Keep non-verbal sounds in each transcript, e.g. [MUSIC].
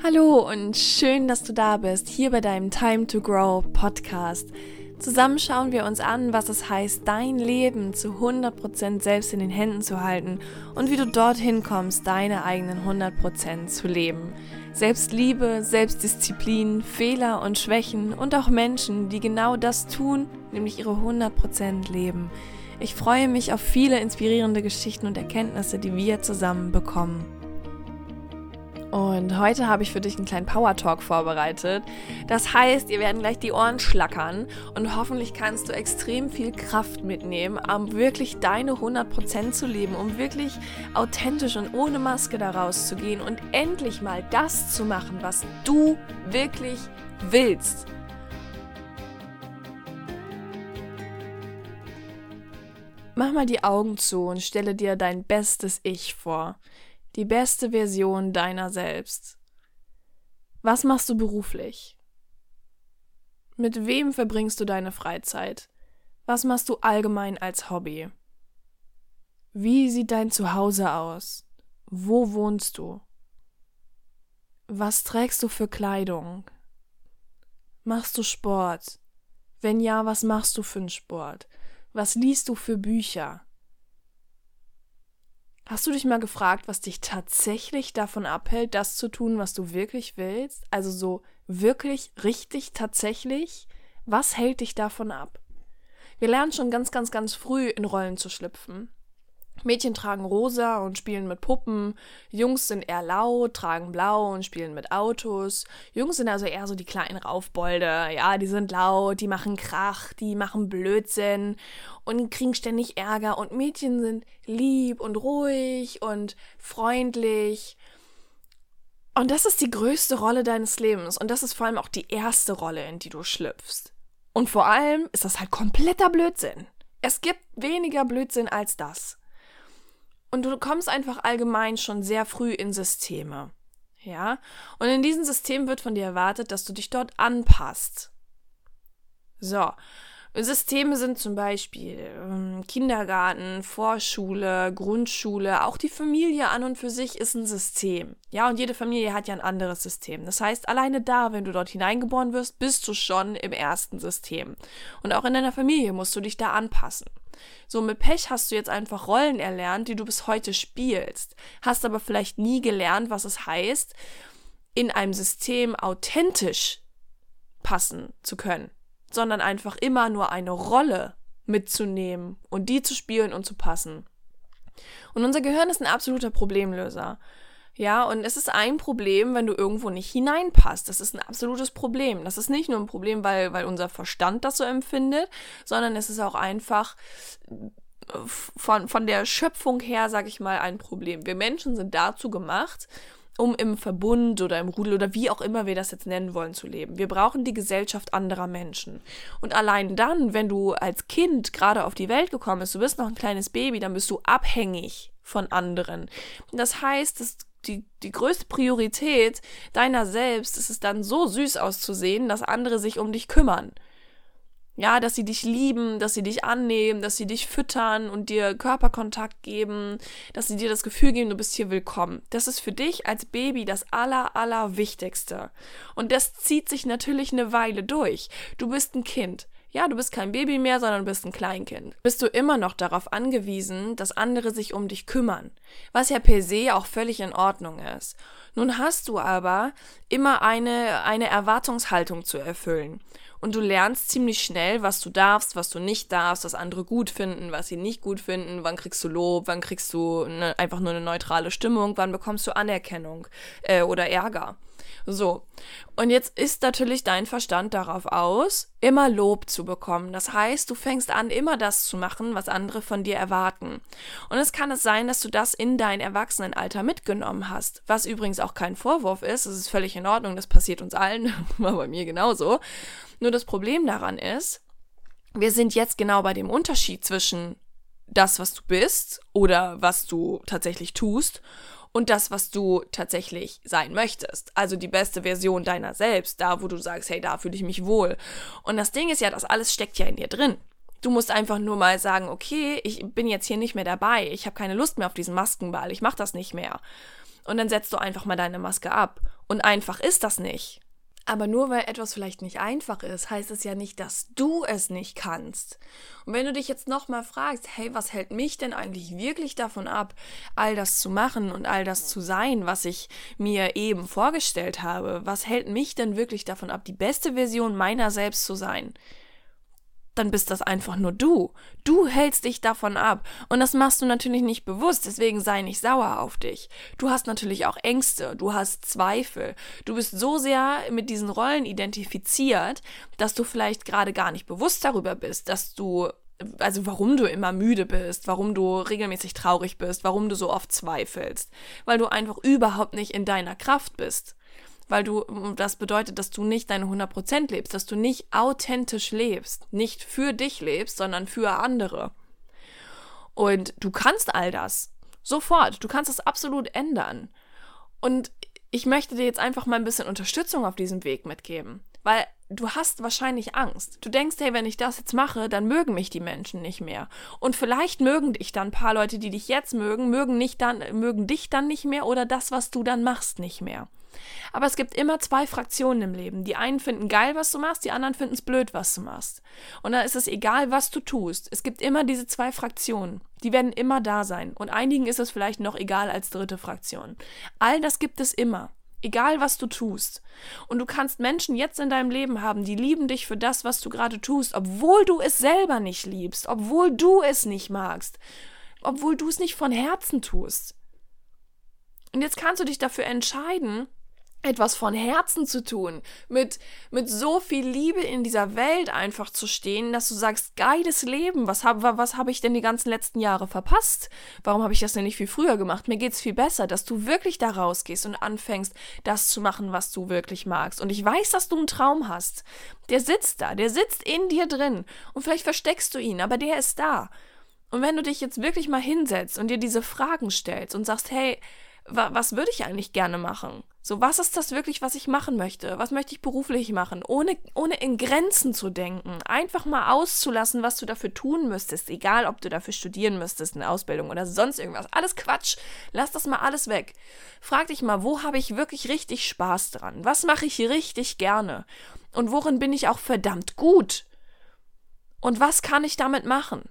Hallo und schön, dass du da bist, hier bei deinem Time to Grow Podcast. Zusammen schauen wir uns an, was es heißt, dein Leben zu 100% selbst in den Händen zu halten und wie du dorthin kommst, deine eigenen 100% zu leben. Selbstliebe, Selbstdisziplin, Fehler und Schwächen und auch Menschen, die genau das tun, nämlich ihre 100% leben. Ich freue mich auf viele inspirierende Geschichten und Erkenntnisse, die wir zusammen bekommen. Und heute habe ich für dich einen kleinen Power Talk vorbereitet. Das heißt, ihr werden gleich die Ohren schlackern und hoffentlich kannst du extrem viel Kraft mitnehmen, um wirklich deine 100% zu leben, um wirklich authentisch und ohne Maske daraus zu gehen und endlich mal das zu machen, was du wirklich willst. Mach mal die Augen zu und stelle dir dein bestes Ich vor die beste Version deiner selbst. Was machst du beruflich? Mit wem verbringst du deine Freizeit? Was machst du allgemein als Hobby? Wie sieht dein Zuhause aus? Wo wohnst du? Was trägst du für Kleidung? Machst du Sport? Wenn ja, was machst du für einen Sport? Was liest du für Bücher? Hast du dich mal gefragt, was dich tatsächlich davon abhält, das zu tun, was du wirklich willst? Also so wirklich, richtig, tatsächlich? Was hält dich davon ab? Wir lernen schon ganz, ganz, ganz früh in Rollen zu schlüpfen. Mädchen tragen rosa und spielen mit Puppen, Jungs sind eher laut, tragen blau und spielen mit Autos. Jungs sind also eher so die kleinen Raufbolde, ja, die sind laut, die machen Krach, die machen Blödsinn und kriegen ständig Ärger und Mädchen sind lieb und ruhig und freundlich. Und das ist die größte Rolle deines Lebens und das ist vor allem auch die erste Rolle, in die du schlüpfst. Und vor allem ist das halt kompletter Blödsinn. Es gibt weniger Blödsinn als das. Und du kommst einfach allgemein schon sehr früh in Systeme. Ja? Und in diesem System wird von dir erwartet, dass du dich dort anpasst. So. Systeme sind zum Beispiel ähm, Kindergarten, Vorschule, Grundschule, auch die Familie an und für sich ist ein System. Ja, und jede Familie hat ja ein anderes System. Das heißt, alleine da, wenn du dort hineingeboren wirst, bist du schon im ersten System. Und auch in deiner Familie musst du dich da anpassen. So, mit Pech hast du jetzt einfach Rollen erlernt, die du bis heute spielst, hast aber vielleicht nie gelernt, was es heißt, in einem System authentisch passen zu können sondern einfach immer nur eine Rolle mitzunehmen und die zu spielen und zu passen. Und unser Gehirn ist ein absoluter Problemlöser. Ja, und es ist ein Problem, wenn du irgendwo nicht hineinpasst. Das ist ein absolutes Problem. Das ist nicht nur ein Problem, weil, weil unser Verstand das so empfindet, sondern es ist auch einfach von, von der Schöpfung her, sag ich mal, ein Problem. Wir Menschen sind dazu gemacht, um im Verbund oder im Rudel oder wie auch immer wir das jetzt nennen wollen zu leben. Wir brauchen die Gesellschaft anderer Menschen. Und allein dann, wenn du als Kind gerade auf die Welt gekommen bist, du bist noch ein kleines Baby, dann bist du abhängig von anderen. Das heißt, dass die, die größte Priorität deiner selbst ist es dann so süß auszusehen, dass andere sich um dich kümmern. Ja, dass sie dich lieben, dass sie dich annehmen, dass sie dich füttern und dir Körperkontakt geben, dass sie dir das Gefühl geben, du bist hier willkommen. Das ist für dich als Baby das aller, aller Wichtigste. Und das zieht sich natürlich eine Weile durch. Du bist ein Kind. Ja, du bist kein Baby mehr, sondern du bist ein Kleinkind. Bist du immer noch darauf angewiesen, dass andere sich um dich kümmern. Was ja per se auch völlig in Ordnung ist. Nun hast du aber immer eine, eine Erwartungshaltung zu erfüllen und du lernst ziemlich schnell, was du darfst, was du nicht darfst, was andere gut finden, was sie nicht gut finden, wann kriegst du Lob, wann kriegst du ne, einfach nur eine neutrale Stimmung, wann bekommst du Anerkennung äh, oder Ärger. So. Und jetzt ist natürlich dein Verstand darauf aus, immer Lob zu bekommen. Das heißt, du fängst an, immer das zu machen, was andere von dir erwarten. Und es kann es sein, dass du das in dein Erwachsenenalter mitgenommen hast. Was übrigens auch kein Vorwurf ist. Das ist völlig in Ordnung. Das passiert uns allen. [LAUGHS] War bei mir genauso. Nur das Problem daran ist, wir sind jetzt genau bei dem Unterschied zwischen das, was du bist oder was du tatsächlich tust und das, was du tatsächlich sein möchtest. Also die beste Version deiner selbst, da wo du sagst, hey, da fühle ich mich wohl. Und das Ding ist ja, das alles steckt ja in dir drin. Du musst einfach nur mal sagen, okay, ich bin jetzt hier nicht mehr dabei, ich habe keine Lust mehr auf diesen Maskenball, ich mache das nicht mehr. Und dann setzt du einfach mal deine Maske ab Und einfach ist das nicht. Aber nur weil etwas vielleicht nicht einfach ist, heißt es ja nicht, dass du es nicht kannst. Und wenn du dich jetzt nochmal fragst, hey, was hält mich denn eigentlich wirklich davon ab, all das zu machen und all das zu sein, was ich mir eben vorgestellt habe? Was hält mich denn wirklich davon ab, die beste Version meiner selbst zu sein? Dann bist das einfach nur du. Du hältst dich davon ab. Und das machst du natürlich nicht bewusst, deswegen sei nicht sauer auf dich. Du hast natürlich auch Ängste, du hast Zweifel. Du bist so sehr mit diesen Rollen identifiziert, dass du vielleicht gerade gar nicht bewusst darüber bist, dass du also warum du immer müde bist, warum du regelmäßig traurig bist, warum du so oft zweifelst, weil du einfach überhaupt nicht in deiner Kraft bist weil du, das bedeutet, dass du nicht deine 100% lebst, dass du nicht authentisch lebst, nicht für dich lebst, sondern für andere. Und du kannst all das sofort, du kannst es absolut ändern. Und ich möchte dir jetzt einfach mal ein bisschen Unterstützung auf diesem Weg mitgeben, weil du hast wahrscheinlich Angst. Du denkst, hey, wenn ich das jetzt mache, dann mögen mich die Menschen nicht mehr. Und vielleicht mögen dich dann ein paar Leute, die dich jetzt mögen, mögen nicht dann mögen dich dann nicht mehr oder das, was du dann machst, nicht mehr. Aber es gibt immer zwei Fraktionen im Leben. Die einen finden geil, was du machst, die anderen finden es blöd, was du machst. Und da ist es egal, was du tust. Es gibt immer diese zwei Fraktionen. Die werden immer da sein. Und einigen ist es vielleicht noch egal als dritte Fraktion. All das gibt es immer. Egal, was du tust. Und du kannst Menschen jetzt in deinem Leben haben, die lieben dich für das, was du gerade tust, obwohl du es selber nicht liebst, obwohl du es nicht magst, obwohl du es nicht von Herzen tust. Und jetzt kannst du dich dafür entscheiden, etwas von Herzen zu tun, mit, mit so viel Liebe in dieser Welt einfach zu stehen, dass du sagst, geiles Leben, was habe was hab ich denn die ganzen letzten Jahre verpasst? Warum habe ich das denn nicht viel früher gemacht? Mir geht's viel besser, dass du wirklich da rausgehst und anfängst, das zu machen, was du wirklich magst. Und ich weiß, dass du einen Traum hast. Der sitzt da, der sitzt in dir drin. Und vielleicht versteckst du ihn, aber der ist da. Und wenn du dich jetzt wirklich mal hinsetzt und dir diese Fragen stellst und sagst, hey, was würde ich eigentlich gerne machen? So, was ist das wirklich, was ich machen möchte? Was möchte ich beruflich machen? Ohne, ohne in Grenzen zu denken. Einfach mal auszulassen, was du dafür tun müsstest. Egal, ob du dafür studieren müsstest, eine Ausbildung oder sonst irgendwas. Alles Quatsch. Lass das mal alles weg. Frag dich mal, wo habe ich wirklich richtig Spaß dran? Was mache ich richtig gerne? Und worin bin ich auch verdammt gut? Und was kann ich damit machen?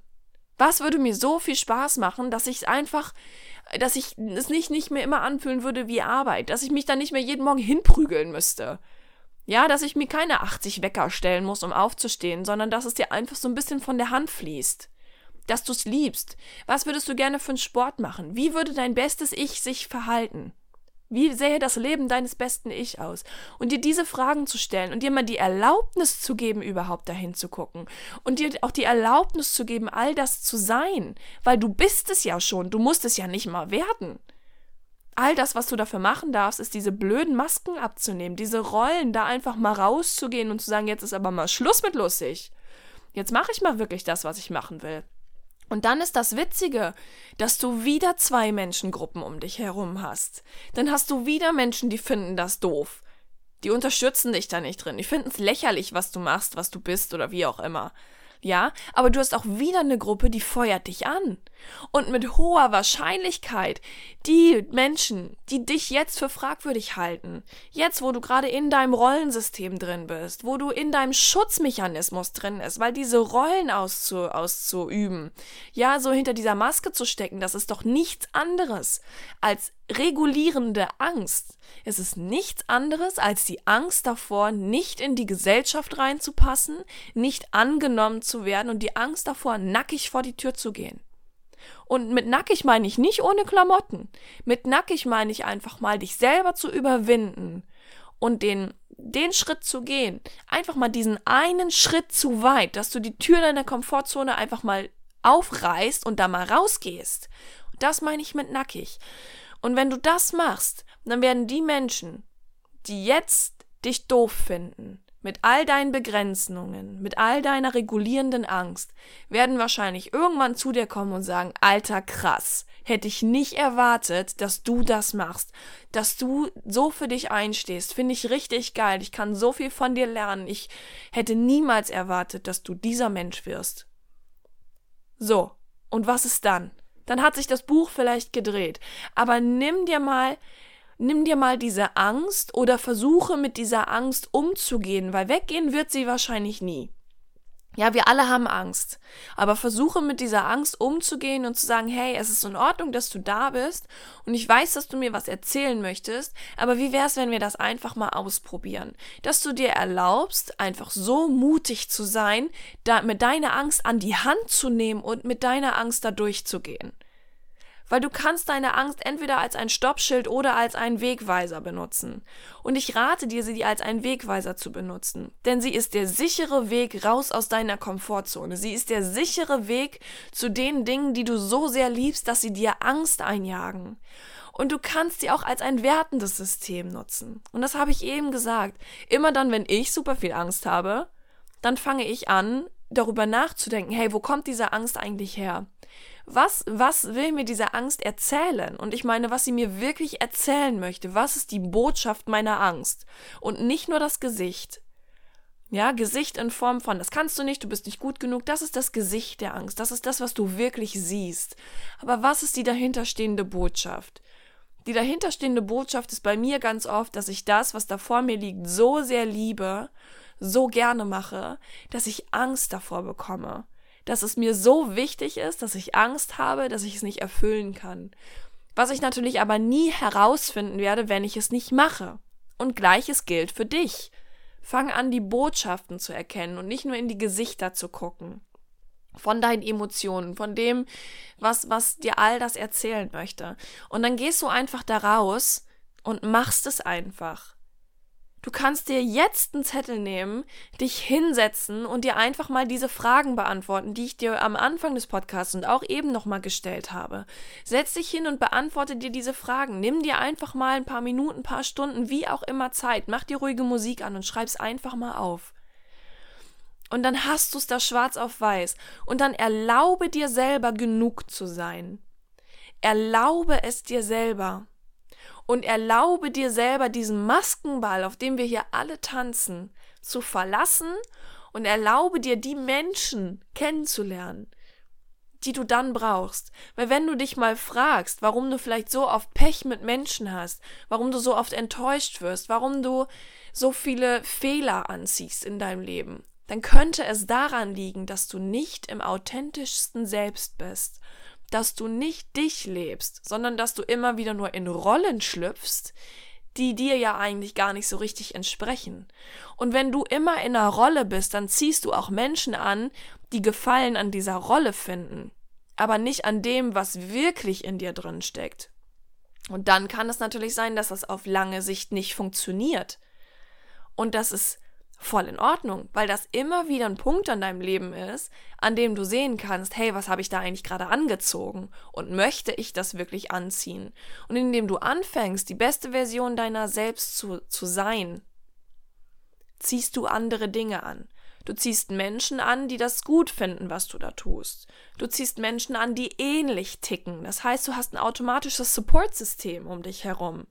Was würde mir so viel Spaß machen, dass ich es einfach dass ich es nicht, nicht mehr immer anfühlen würde wie Arbeit, dass ich mich dann nicht mehr jeden Morgen hinprügeln müsste. Ja, dass ich mir keine 80 Wecker stellen muss, um aufzustehen, sondern dass es dir einfach so ein bisschen von der Hand fließt. Dass du es liebst. Was würdest du gerne für einen Sport machen? Wie würde dein bestes Ich sich verhalten? Wie sähe das Leben deines besten Ich aus? Und dir diese Fragen zu stellen und dir mal die Erlaubnis zu geben, überhaupt dahin zu gucken. Und dir auch die Erlaubnis zu geben, all das zu sein. Weil du bist es ja schon. Du musst es ja nicht mal werden. All das, was du dafür machen darfst, ist diese blöden Masken abzunehmen, diese Rollen, da einfach mal rauszugehen und zu sagen, jetzt ist aber mal Schluss mit lustig. Jetzt mache ich mal wirklich das, was ich machen will. Und dann ist das Witzige, dass du wieder zwei Menschengruppen um dich herum hast. Dann hast du wieder Menschen, die finden das doof. Die unterstützen dich da nicht drin. Die finden es lächerlich, was du machst, was du bist oder wie auch immer ja, aber du hast auch wieder eine Gruppe, die feuert dich an. Und mit hoher Wahrscheinlichkeit die Menschen, die dich jetzt für fragwürdig halten, jetzt wo du gerade in deinem Rollensystem drin bist, wo du in deinem Schutzmechanismus drin bist, weil diese Rollen auszu, auszuüben, ja, so hinter dieser Maske zu stecken, das ist doch nichts anderes als regulierende Angst. Es ist nichts anderes als die Angst davor, nicht in die Gesellschaft reinzupassen, nicht angenommen zu werden und die Angst davor, nackig vor die Tür zu gehen. Und mit nackig meine ich nicht ohne Klamotten. Mit nackig meine ich einfach mal, dich selber zu überwinden und den, den Schritt zu gehen. Einfach mal diesen einen Schritt zu weit, dass du die Tür deiner Komfortzone einfach mal aufreißt und da mal rausgehst. Das meine ich mit nackig. Und wenn du das machst, dann werden die Menschen, die jetzt dich doof finden, mit all deinen Begrenzungen, mit all deiner regulierenden Angst, werden wahrscheinlich irgendwann zu dir kommen und sagen, alter krass, hätte ich nicht erwartet, dass du das machst, dass du so für dich einstehst, finde ich richtig geil, ich kann so viel von dir lernen, ich hätte niemals erwartet, dass du dieser Mensch wirst. So, und was ist dann? Dann hat sich das Buch vielleicht gedreht. Aber nimm dir mal nimm dir mal diese Angst oder versuche mit dieser Angst umzugehen, weil weggehen wird sie wahrscheinlich nie. Ja, wir alle haben Angst. Aber versuche mit dieser Angst umzugehen und zu sagen, hey, es ist in Ordnung, dass du da bist und ich weiß, dass du mir was erzählen möchtest, aber wie wär's, wenn wir das einfach mal ausprobieren? Dass du dir erlaubst, einfach so mutig zu sein, da mit deiner Angst an die Hand zu nehmen und mit deiner Angst da durchzugehen weil du kannst deine Angst entweder als ein Stoppschild oder als einen Wegweiser benutzen. Und ich rate dir, sie als einen Wegweiser zu benutzen, denn sie ist der sichere Weg raus aus deiner Komfortzone. Sie ist der sichere Weg zu den Dingen, die du so sehr liebst, dass sie dir Angst einjagen. Und du kannst sie auch als ein wertendes System nutzen. Und das habe ich eben gesagt. Immer dann, wenn ich super viel Angst habe, dann fange ich an, darüber nachzudenken, hey, wo kommt diese Angst eigentlich her? Was, was will mir diese Angst erzählen? Und ich meine, was sie mir wirklich erzählen möchte. Was ist die Botschaft meiner Angst? Und nicht nur das Gesicht. Ja, Gesicht in Form von, das kannst du nicht, du bist nicht gut genug, das ist das Gesicht der Angst, das ist das, was du wirklich siehst. Aber was ist die dahinterstehende Botschaft? Die dahinterstehende Botschaft ist bei mir ganz oft, dass ich das, was da vor mir liegt, so sehr liebe, so gerne mache, dass ich Angst davor bekomme dass es mir so wichtig ist, dass ich Angst habe, dass ich es nicht erfüllen kann. Was ich natürlich aber nie herausfinden werde, wenn ich es nicht mache. Und gleiches gilt für dich. Fang an, die Botschaften zu erkennen und nicht nur in die Gesichter zu gucken. Von deinen Emotionen, von dem, was, was dir all das erzählen möchte. Und dann gehst du einfach da raus und machst es einfach. Du kannst dir jetzt einen Zettel nehmen, dich hinsetzen und dir einfach mal diese Fragen beantworten, die ich dir am Anfang des Podcasts und auch eben nochmal gestellt habe. Setz dich hin und beantworte dir diese Fragen. Nimm dir einfach mal ein paar Minuten, ein paar Stunden, wie auch immer Zeit. Mach dir ruhige Musik an und schreib's einfach mal auf. Und dann hast du es da schwarz auf weiß. Und dann erlaube dir selber genug zu sein. Erlaube es dir selber und erlaube dir selber diesen Maskenball, auf dem wir hier alle tanzen, zu verlassen und erlaube dir die Menschen kennenzulernen, die du dann brauchst. Weil wenn du dich mal fragst, warum du vielleicht so oft Pech mit Menschen hast, warum du so oft enttäuscht wirst, warum du so viele Fehler anziehst in deinem Leben, dann könnte es daran liegen, dass du nicht im authentischsten Selbst bist dass du nicht dich lebst, sondern dass du immer wieder nur in Rollen schlüpfst, die dir ja eigentlich gar nicht so richtig entsprechen. Und wenn du immer in einer Rolle bist, dann ziehst du auch Menschen an, die Gefallen an dieser Rolle finden, aber nicht an dem, was wirklich in dir drin steckt. Und dann kann es natürlich sein, dass das auf lange Sicht nicht funktioniert. Und dass es voll in Ordnung, weil das immer wieder ein Punkt an deinem Leben ist, an dem du sehen kannst, hey, was habe ich da eigentlich gerade angezogen und möchte ich das wirklich anziehen? Und indem du anfängst, die beste Version deiner selbst zu, zu sein, ziehst du andere Dinge an. Du ziehst Menschen an, die das gut finden, was du da tust. Du ziehst Menschen an, die ähnlich ticken. Das heißt, du hast ein automatisches Supportsystem um dich herum.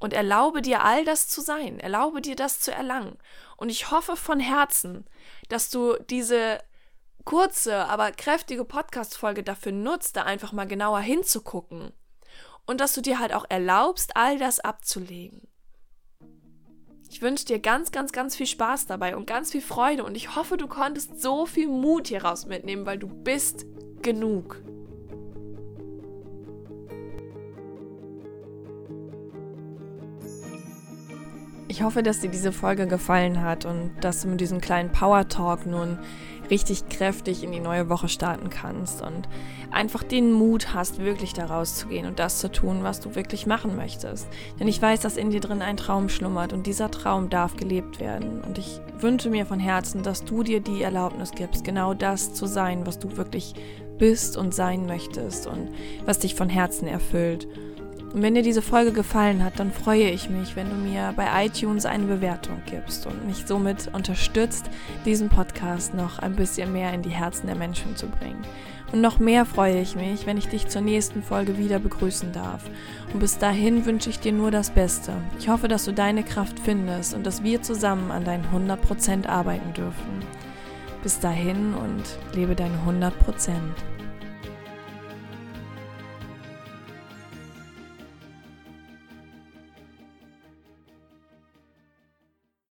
Und erlaube dir all das zu sein, erlaube dir das zu erlangen. Und ich hoffe von Herzen, dass du diese kurze, aber kräftige Podcast-Folge dafür nutzt, da einfach mal genauer hinzugucken. Und dass du dir halt auch erlaubst, all das abzulegen. Ich wünsche dir ganz, ganz, ganz viel Spaß dabei und ganz viel Freude und ich hoffe, du konntest so viel Mut hieraus mitnehmen, weil du bist genug. Ich hoffe, dass dir diese Folge gefallen hat und dass du mit diesem kleinen Power Talk nun richtig kräftig in die neue Woche starten kannst und einfach den Mut hast, wirklich da rauszugehen und das zu tun, was du wirklich machen möchtest. Denn ich weiß, dass in dir drin ein Traum schlummert und dieser Traum darf gelebt werden. Und ich wünsche mir von Herzen, dass du dir die Erlaubnis gibst, genau das zu sein, was du wirklich bist und sein möchtest und was dich von Herzen erfüllt. Und wenn dir diese Folge gefallen hat, dann freue ich mich, wenn du mir bei iTunes eine Bewertung gibst und mich somit unterstützt, diesen Podcast noch ein bisschen mehr in die Herzen der Menschen zu bringen. Und noch mehr freue ich mich, wenn ich dich zur nächsten Folge wieder begrüßen darf. Und bis dahin wünsche ich dir nur das Beste. Ich hoffe, dass du deine Kraft findest und dass wir zusammen an deinen 100% arbeiten dürfen. Bis dahin und lebe deine 100%.